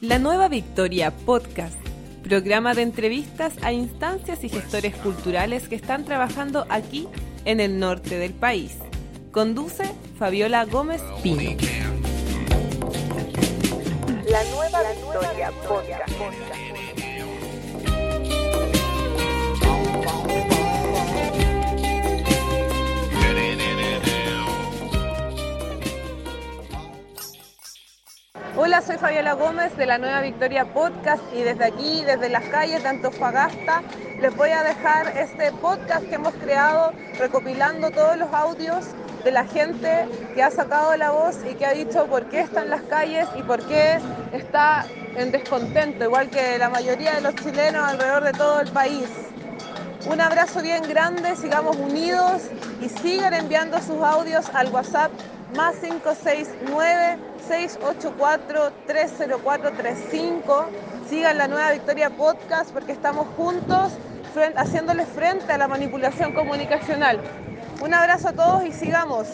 La Nueva Victoria Podcast, programa de entrevistas a instancias y gestores culturales que están trabajando aquí en el norte del país. Conduce Fabiola Gómez Pino. La Nueva Victoria Podcast. Hola, soy Fabiola Gómez de la Nueva Victoria Podcast y desde aquí, desde las calles de Antofagasta, les voy a dejar este podcast que hemos creado recopilando todos los audios de la gente que ha sacado la voz y que ha dicho por qué está en las calles y por qué está en descontento, igual que la mayoría de los chilenos alrededor de todo el país. Un abrazo bien grande, sigamos unidos y sigan enviando sus audios al WhatsApp más 569-684-30435. Sigan la nueva Victoria Podcast porque estamos juntos haciéndole frente a la manipulación comunicacional. Un abrazo a todos y sigamos,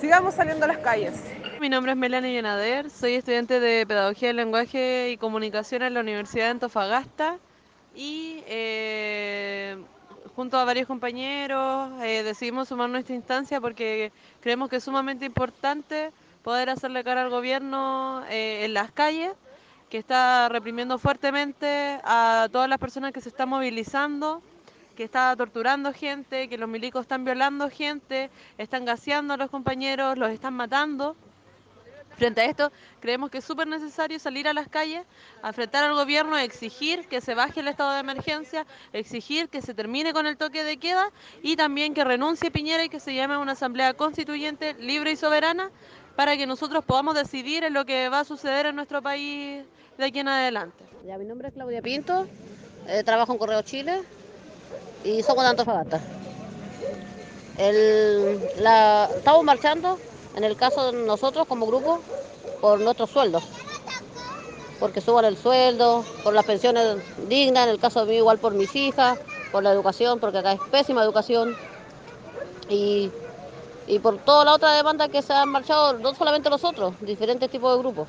sigamos saliendo a las calles. Mi nombre es Melanie Llenader, soy estudiante de Pedagogía del Lenguaje y Comunicación en la Universidad de Antofagasta y eh, junto a varios compañeros eh, decidimos sumarnos a esta instancia porque creemos que es sumamente importante poder hacerle cara al gobierno eh, en las calles, que está reprimiendo fuertemente a todas las personas que se están movilizando, que está torturando gente, que los milicos están violando gente, están gaseando a los compañeros, los están matando. Frente a esto, creemos que es súper necesario salir a las calles, enfrentar al gobierno, exigir que se baje el estado de emergencia, exigir que se termine con el toque de queda y también que renuncie Piñera y que se llame una asamblea constituyente libre y soberana para que nosotros podamos decidir lo que va a suceder en nuestro país de aquí en adelante. Ya, mi nombre es Claudia Pinto, eh, trabajo en Correo Chile y somos de Antofagasta. El, la, estamos marchando, en el caso de nosotros como grupo, por nuestros sueldos. Porque suban el sueldo, por las pensiones dignas, en el caso de mí igual por mis hijas, por la educación, porque acá es pésima educación. Y, y por toda la otra demanda que se han marchado, no solamente nosotros, diferentes tipos de grupos.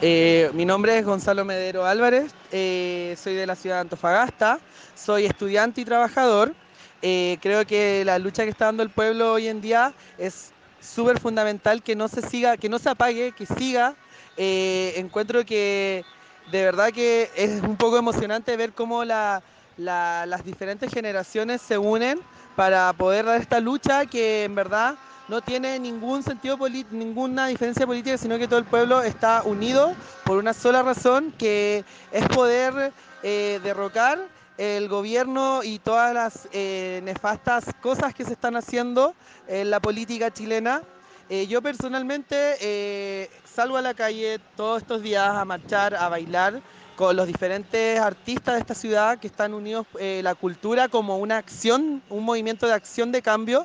Eh, mi nombre es Gonzalo Medero Álvarez, eh, soy de la ciudad de Antofagasta, soy estudiante y trabajador. Eh, creo que la lucha que está dando el pueblo hoy en día es súper fundamental que no se siga, que no se apague, que siga. Eh, encuentro que de verdad que es un poco emocionante ver cómo la- la- las diferentes generaciones se unen para poder dar esta lucha que en verdad no tiene ningún sentido ninguna diferencia política, sino que todo el pueblo está unido por una sola razón, que es poder eh, derrocar el gobierno y todas las eh, nefastas cosas que se están haciendo en la política chilena. Eh, yo personalmente eh, salgo a la calle todos estos días a marchar, a bailar con los diferentes artistas de esta ciudad que están unidos la cultura como una acción, un movimiento de acción de cambio.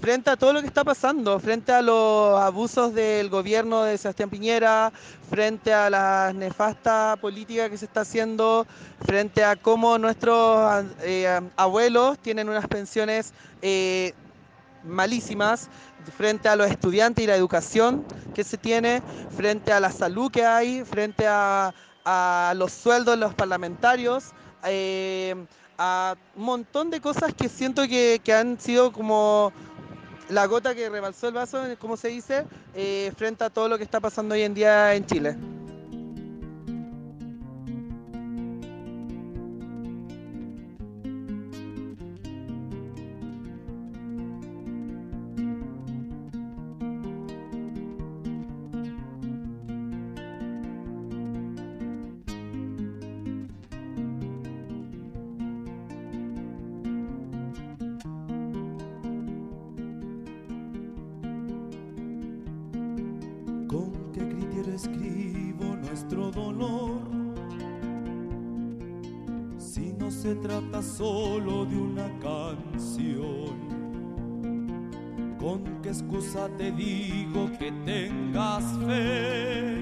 Frente a todo lo que está pasando, frente a los abusos del gobierno de Sebastián Piñera, frente a la nefasta política que se está haciendo, frente a cómo nuestros eh, abuelos tienen unas pensiones eh, malísimas, frente a los estudiantes y la educación que se tiene, frente a la salud que hay, frente a, a los sueldos de los parlamentarios. eh, a un montón de cosas que siento que, que han sido como la gota que rebalsó el vaso, como se dice, eh, frente a todo lo que está pasando hoy en día en Chile. No se trata solo de una canción. ¿Con qué excusa te digo que tengas fe?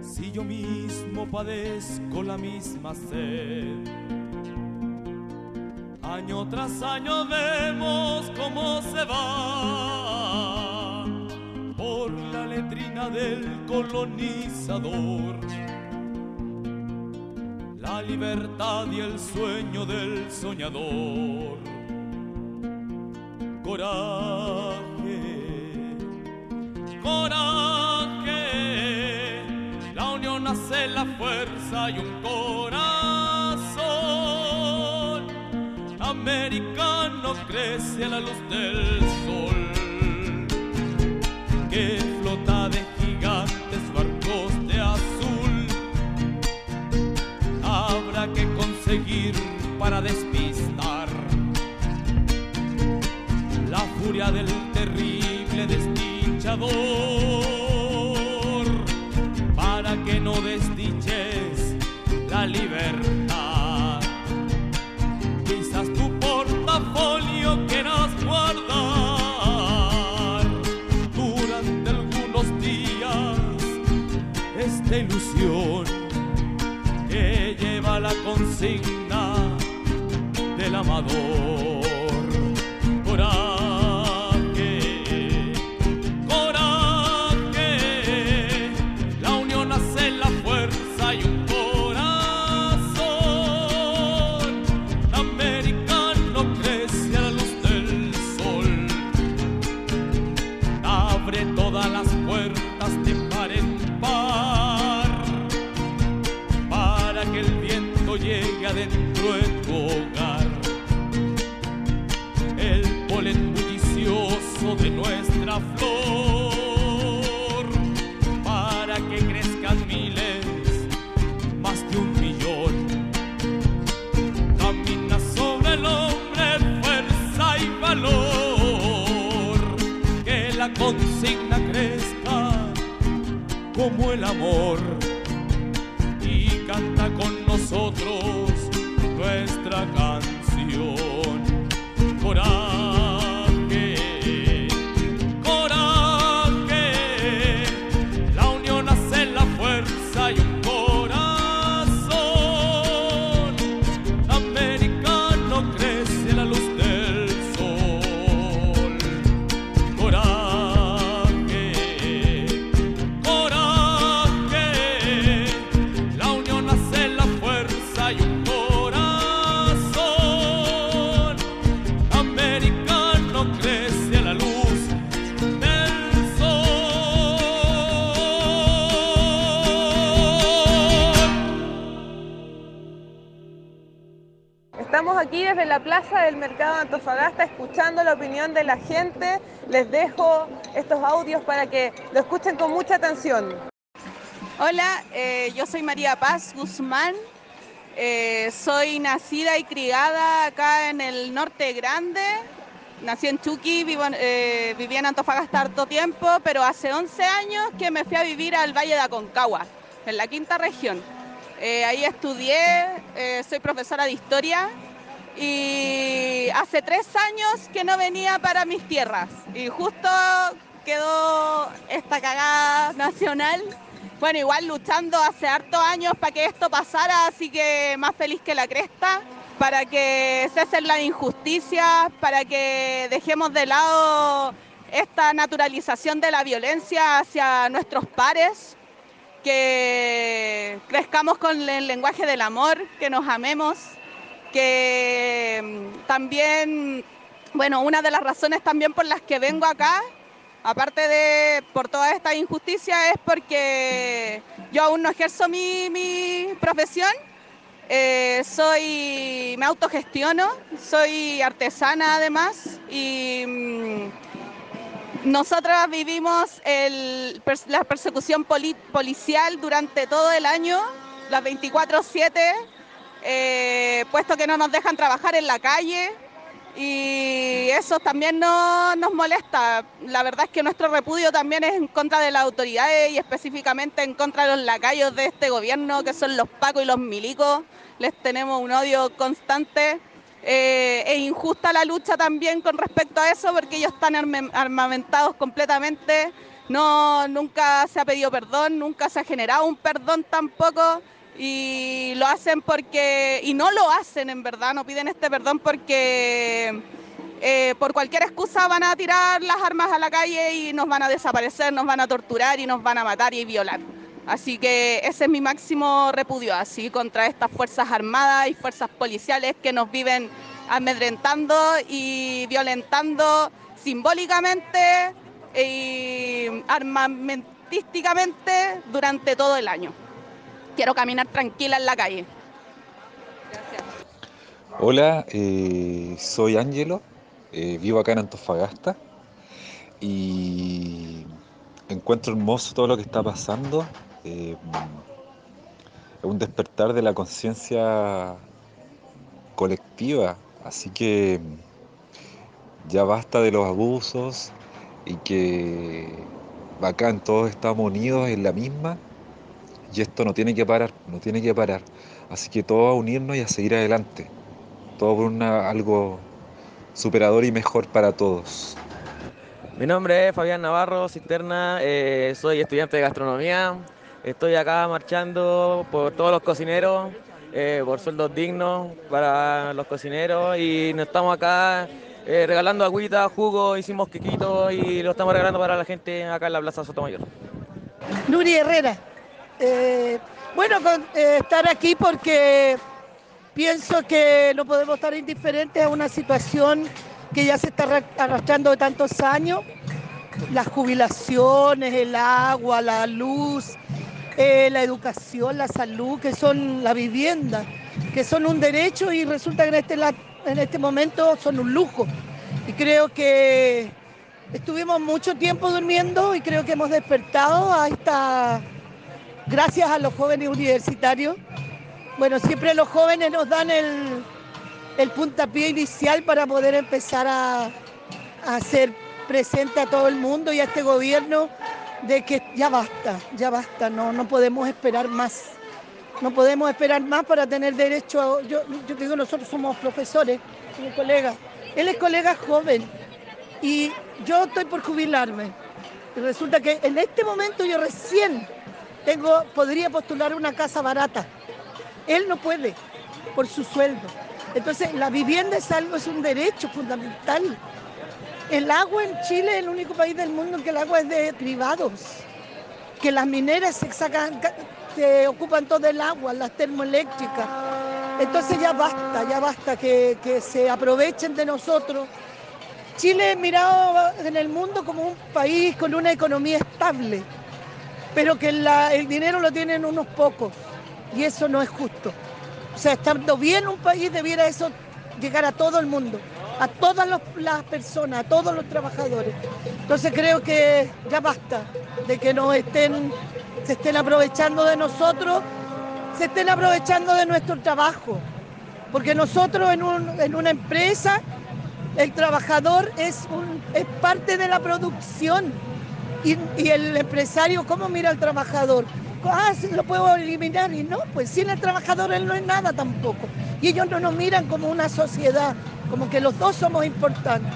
Si yo mismo padezco la misma sed. Año tras año vemos cómo se va por la letrina del colonizador. Libertad y el sueño del soñador. Coraje, coraje. La unión hace la fuerza y un corazón. Americano crece a la luz del sol que para despistar la furia del terrible desdichador, para que no desdiches la libertad. Quizás tu portafolio quieras guardar durante algunos días esta ilusión que lleva la consigna amador. Coraje, coraje, la unión hace la fuerza y un corazón americano crece a la luz del sol. Abre todas las puertas de par en par para que el viento llegue adentro de tu hogar. De nuestra flor para que crezcan miles, más de un millón. Camina sobre el hombre, fuerza y valor. Que la consigna crezca como el amor. Y canta con nosotros nuestra canción. Coraje, opinión de la gente. Les dejo estos audios para que lo escuchen con mucha atención. Hola, eh, yo soy María Paz Guzmán. Eh, soy nacida y criada acá en el norte grande. Nací en Chuqui, eh, viví en Antofagasta harto tiempo, pero hace 11 años que me fui a vivir al Valle de Aconcagua, en la quinta región. Eh, ahí estudié, soy profesora de historia y hace tres años que no venía para mis tierras y justo quedó esta cagada nacional. Bueno, igual luchando hace hartos años para que esto pasara, así que más feliz que la cresta, para que cesen las injusticias, para que dejemos de lado esta naturalización de la violencia hacia nuestros pares, que crezcamos con el lenguaje del amor, que nos amemos, que mm, también, bueno, una de las razones también por las que vengo acá, aparte de por toda esta injusticia, es porque yo aún no ejerzo mi, mi profesión. Eh, soy, me autogestiono, soy artesana además y mm, nosotras vivimos el- la persecución poli- policial durante todo el año, las 24/7, eh, puesto que no nos dejan trabajar en la calle y eso también no- nos molesta. La verdad es que nuestro repudio también es en contra de las autoridades y específicamente en contra de los lacayos de este gobierno, que son los pacos y los milicos. Les tenemos un odio constante. Es injusta la lucha también con respecto a eso porque ellos están armamentados completamente. No, nunca se ha pedido perdón, nunca se ha generado un perdón tampoco y lo hacen porque y no lo hacen en verdad, no piden este perdón porque eh, por cualquier excusa van a tirar las armas a la calle y nos van a desaparecer, nos van a torturar y nos van a matar y violar. Así que ese es mi máximo repudio, así contra estas fuerzas armadas y fuerzas policiales que nos viven amedrentando y violentando simbólicamente y armamentísticamente durante todo el año. Quiero caminar tranquila en la calle. Hola, eh, soy Ángelo, eh, vivo acá en Antofagasta y encuentro hermoso todo lo que está pasando. eh, un despertar de la conciencia colectiva, así que ya basta de los abusos y que bacán, todos estamos unidos en la misma y esto no tiene que parar, no tiene que parar. Así que todos a unirnos y a seguir adelante. Todo por una, algo superador y mejor para todos. Mi nombre es Fabián Navarro, Cisterna, eh, soy estudiante de gastronomía. Estoy acá marchando por todos los cocineros, eh, por sueldos dignos para los cocineros y nos estamos acá eh, regalando agüita, jugo, hicimos quequitos y lo estamos regalando para la gente acá en la Plaza Sotomayor. Nuri Herrera. Eh, bueno, eh, estar aquí porque pienso que no podemos estar indiferentes a una situación que ya se está arra- arrastrando de tantos años. Las jubilaciones, el agua, la luz, eh, la educación, la salud, que son la vivienda, que son un derecho y resulta que en este, en este momento son un lujo. Y creo que estuvimos mucho tiempo durmiendo y creo que hemos despertado a esta, gracias a los jóvenes universitarios. Bueno, siempre los jóvenes nos dan el, el puntapié inicial para poder empezar a, a hacer presente a todo el mundo y a este gobierno de que ya basta, ya basta, no, no podemos esperar más. No podemos esperar más para tener derecho a... Yo, yo digo, nosotros somos profesores, mi colega. Él es colega joven y yo estoy por jubilarme. Y resulta que en este momento yo recién tengo, podría postular una casa barata. Él no puede por su sueldo. Entonces, la vivienda es algo, es un derecho fundamental. El agua en Chile es el único país del mundo en que el agua es de privados. Que las mineras se sacan, se ocupan todo el agua, las termoeléctricas. Entonces ya basta, ya basta que, que se aprovechen de nosotros. Chile es mirado en el mundo como un país con una economía estable, pero que el dinero lo tienen unos pocos y eso no es justo. O sea, estando bien un país debiera eso llegar a todo el mundo, a todas las personas, a todos los trabajadores. Entonces creo que ya basta de que nos estén, se estén aprovechando de nosotros, se estén aprovechando de nuestro trabajo. Porque nosotros en, un- en una empresa, el trabajador es, un- es parte de la producción. Y, el empresario, ¿cómo mira al trabajador? Ah, lo puedo eliminar. Y no, pues sin el trabajador él no es nada tampoco. Y ellos no nos miran como una sociedad, como que los dos somos importantes.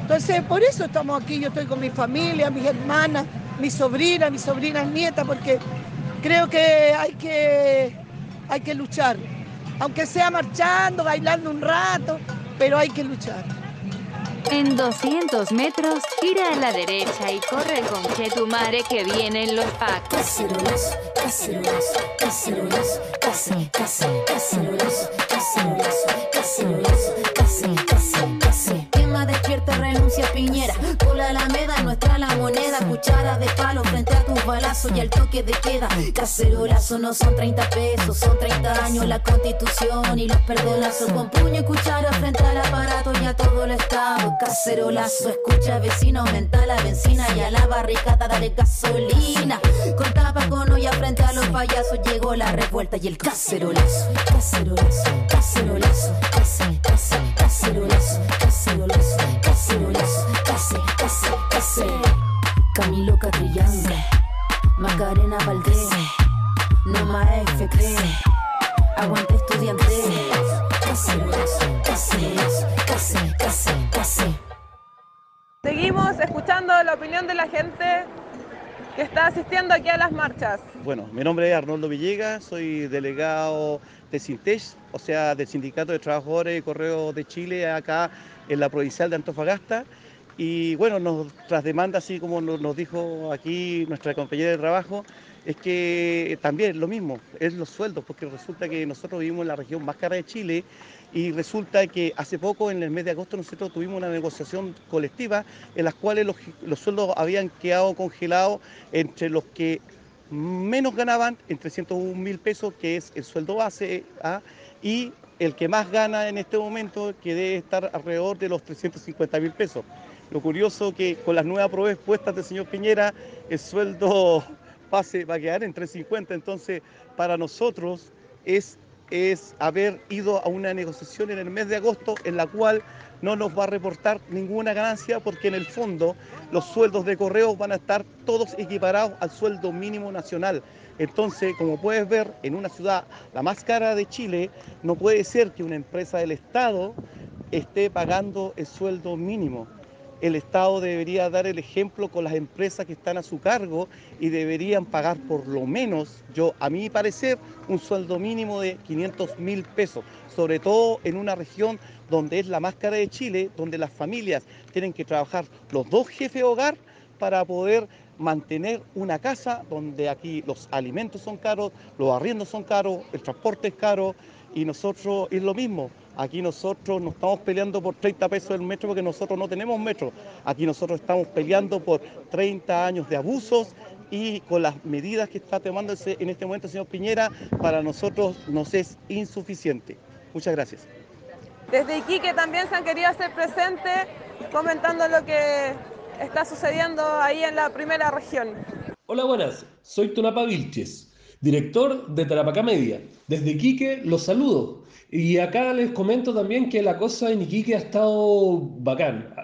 Entonces, por eso estamos aquí. Yo estoy con mi familia, mis hermanas, mis sobrinas, mis sobrinas nietas, porque creo que hay que, hay que luchar. Aunque sea marchando, bailando un rato, pero hay que luchar. En 200 metros, gira a la derecha y corre con Chetumare que vienen los packs. Cacerolazo, cacerolazo, cacerolazo, case, case, cacerolazo, cacerolazo, cacerolazo, case, case, case. Tema despierta, renuncia Piñera. Por la Alameda, nuestra la moneda. Cuchara de palo y al toque de queda. Cacerolazo no son 30 pesos, son 30 años la constitución y los perdonazos. Con puño y cuchara frente al aparato y a todo el estado. Cacerolazo, escucha vecino, aumenta la benzina y a la barricada dale gasolina. Con tapa con olla frente a los payasos llegó la revuelta y el cacerolazo. Cacerolazo, cacerolazo, cacerolazo, cacerolazo, cacerolazo, case, case, case. Camilo Catrillanza, Macarena Valdés, Noma FP, aguante estudiante. Cacerolazo, cacerolazo, case, case, case. Seguimos escuchando la opinión de la gente. que está asistiendo aquí a las marchas. Bueno, mi nombre es Arnoldo Villegas, soy delegado de Sintech, o sea, del Sindicato de Trabajadores de Correo de Chile, acá en la provincial de Antofagasta. Y bueno, nuestras demandas, así como nos dijo aquí nuestra compañera de trabajo, es que también lo mismo, es los sueldos, porque resulta que nosotros vivimos en la región más cara de Chile y resulta que hace poco, en el mes de agosto, nosotros tuvimos una negociación colectiva en las cuales los, los sueldos habían quedado congelados entre los que menos ganaban, en 301 mil pesos, que es el sueldo base, ¿ah? y el que más gana en este momento, que debe estar alrededor de los 350 mil pesos. Lo curioso que con las nuevas propuestas del señor Piñera, el sueldo base va a quedar en 350, entonces para nosotros es, es haber ido a una negociación en el mes de agosto en la cual no nos va a reportar ninguna ganancia porque en el fondo los sueldos de correos van a estar todos equiparados al sueldo mínimo nacional. Entonces, como puedes ver, en una ciudad la más cara de Chile, no puede ser que una empresa del Estado esté pagando el sueldo mínimo el Estado debería dar el ejemplo con las empresas que están a su cargo y deberían pagar por lo menos, yo a mi parecer, un sueldo mínimo de 500 mil pesos, sobre todo en una región donde es la más cara de Chile, donde las familias tienen que trabajar los dos jefes de hogar para poder mantener una casa donde aquí los alimentos son caros, los arriendos son caros, el transporte es caro y nosotros es lo mismo. Aquí nosotros no estamos peleando por 30 pesos el metro porque nosotros no tenemos metro. Aquí nosotros estamos peleando por 30 años de abusos y con las medidas que está tomando en este momento el señor Piñera, para nosotros nos es insuficiente. Muchas gracias. Desde Iquique también se han querido hacer presentes comentando lo que está sucediendo ahí en la primera región. Hola, buenas. Soy Tonapa Vilches, director de Tarapacá Media. Desde Iquique los saludo. Y acá les comento también que la cosa en Iquique ha estado bacán.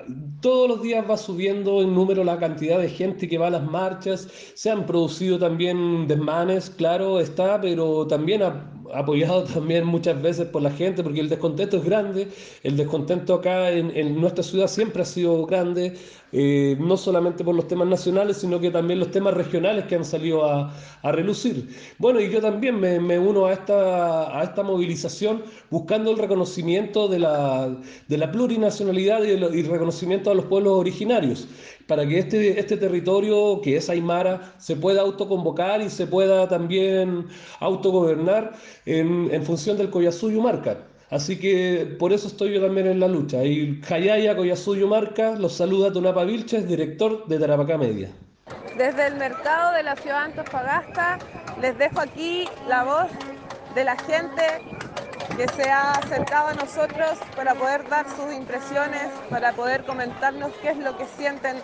Todos los días va subiendo en número la cantidad de gente que va a las marchas. Se han producido también desmanes, claro está, pero también ha apoyado también muchas veces por la gente, porque el descontento es grande. El descontento acá en, en nuestra ciudad siempre ha sido grande. Eh, no solamente por los temas nacionales, sino que también los temas regionales que han salido a, a relucir. Bueno, y yo también me, me uno a esta, a esta movilización buscando el reconocimiento de la, de la plurinacionalidad y el y reconocimiento a los pueblos originarios, para que este, este territorio, que es Aymara, se pueda autoconvocar y se pueda también autogobernar en, en función del Coyazú y Humarca. Así que por eso estoy yo también en la lucha. Y Jayaya Coyasuyo Marca los saluda Tunapa Vilches, director de Tarapacá Media. Desde el mercado de la ciudad de Antofagasta les dejo aquí la voz de la gente que se ha acercado a nosotros para poder dar sus impresiones, para poder comentarnos qué es lo que sienten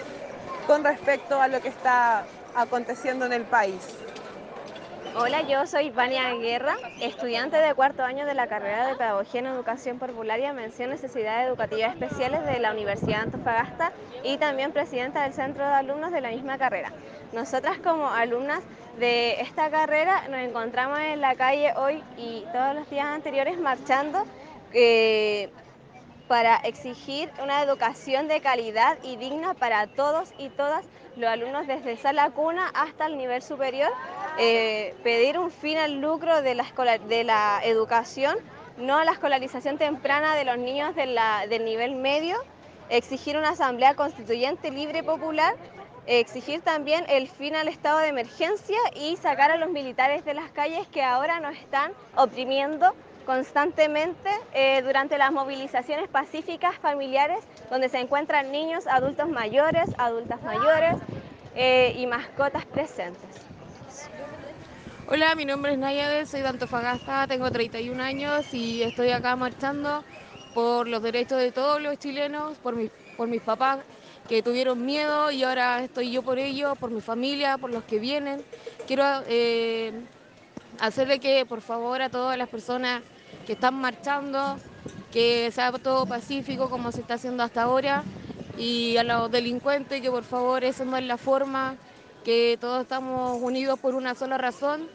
con respecto a lo que está aconteciendo en el país. Hola, yo soy Vania Guerra, estudiante de cuarto año de la carrera de Pedagogía en Educación Parvularia, mención Necesidades Educativas Especiales de la Universidad de Antofagasta y también presidenta del Centro de Alumnos de la misma carrera. Nosotras como alumnas de esta carrera nos encontramos en la calle hoy y todos los días anteriores marchando eh, para exigir una educación de calidad y digna para todos y todas los alumnos desde sala cuna hasta el nivel superior, eh, pedir un fin al lucro de la, educación, no a la escolarización temprana de los niños del nivel medio, exigir una asamblea constituyente libre y popular, exigir también el fin al estado de emergencia y sacar a los militares de las calles que ahora nos están oprimiendo constantemente eh, durante las movilizaciones pacíficas familiares donde se encuentran niños, adultos mayores, adultas mayores eh, y mascotas presentes. Hola, mi nombre es Nayade, soy de Antofagasta, tengo 31 años y estoy acá marchando por los derechos de todos los chilenos, por, mi, por mis papás que tuvieron miedo y ahora estoy yo por ellos, por mi familia, por los que vienen. Quiero eh, hacerle que por favor a todas las personas que están marchando, que sea todo pacífico como se está haciendo hasta ahora y a los delincuentes que por favor esa no es la forma, que todos estamos unidos por una sola razón.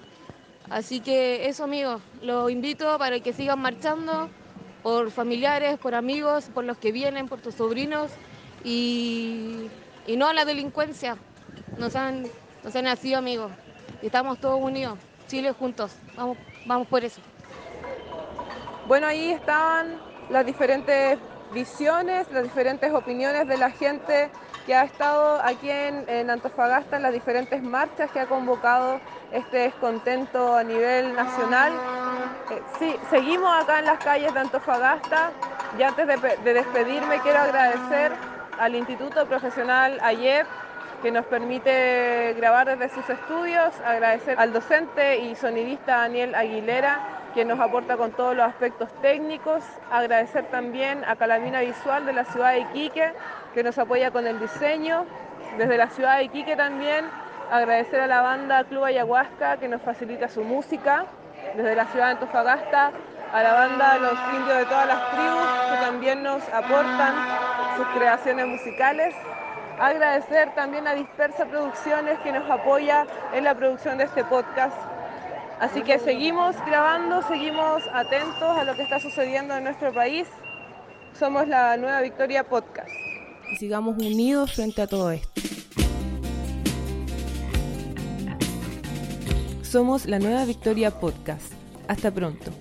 Así que eso amigos, los invito para que sigan marchando por familiares, por amigos, por los que vienen, por tus sobrinos y, y no a la delincuencia. Nos han Entonces han nacido amigos. Y estamos todos unidos, Chile juntos. Vamos, vamos por eso. Bueno, ahí estaban las diferentes visiones, las diferentes opiniones de la gente que ha estado aquí en, en, Antofagasta en las diferentes marchas que ha convocado este descontento a nivel nacional. Eh, sí, seguimos acá en las calles de Antofagasta y antes de despedirme quiero agradecer al Instituto Profesional AYEP que nos permite grabar desde sus estudios, agradecer al docente y sonidista Daniel Aguilera, quien nos aporta con todos los aspectos técnicos, agradecer también a Calamina Visual de la ciudad de Iquique, que nos apoya con el diseño, desde la ciudad de Iquique también, agradecer a la banda Club Ayahuasca, que nos facilita su música, desde la ciudad de Antofagasta, a la banda Los Indios de todas las tribus, que también nos aportan sus creaciones musicales, Agradecer también a Dispersa Producciones que nos apoya en la producción de este podcast. Así que seguimos grabando, seguimos atentos a lo que está sucediendo en nuestro país. Somos la Nueva Victoria Podcast. Y sigamos unidos frente a todo esto. Somos la Nueva Victoria Podcast. Hasta pronto.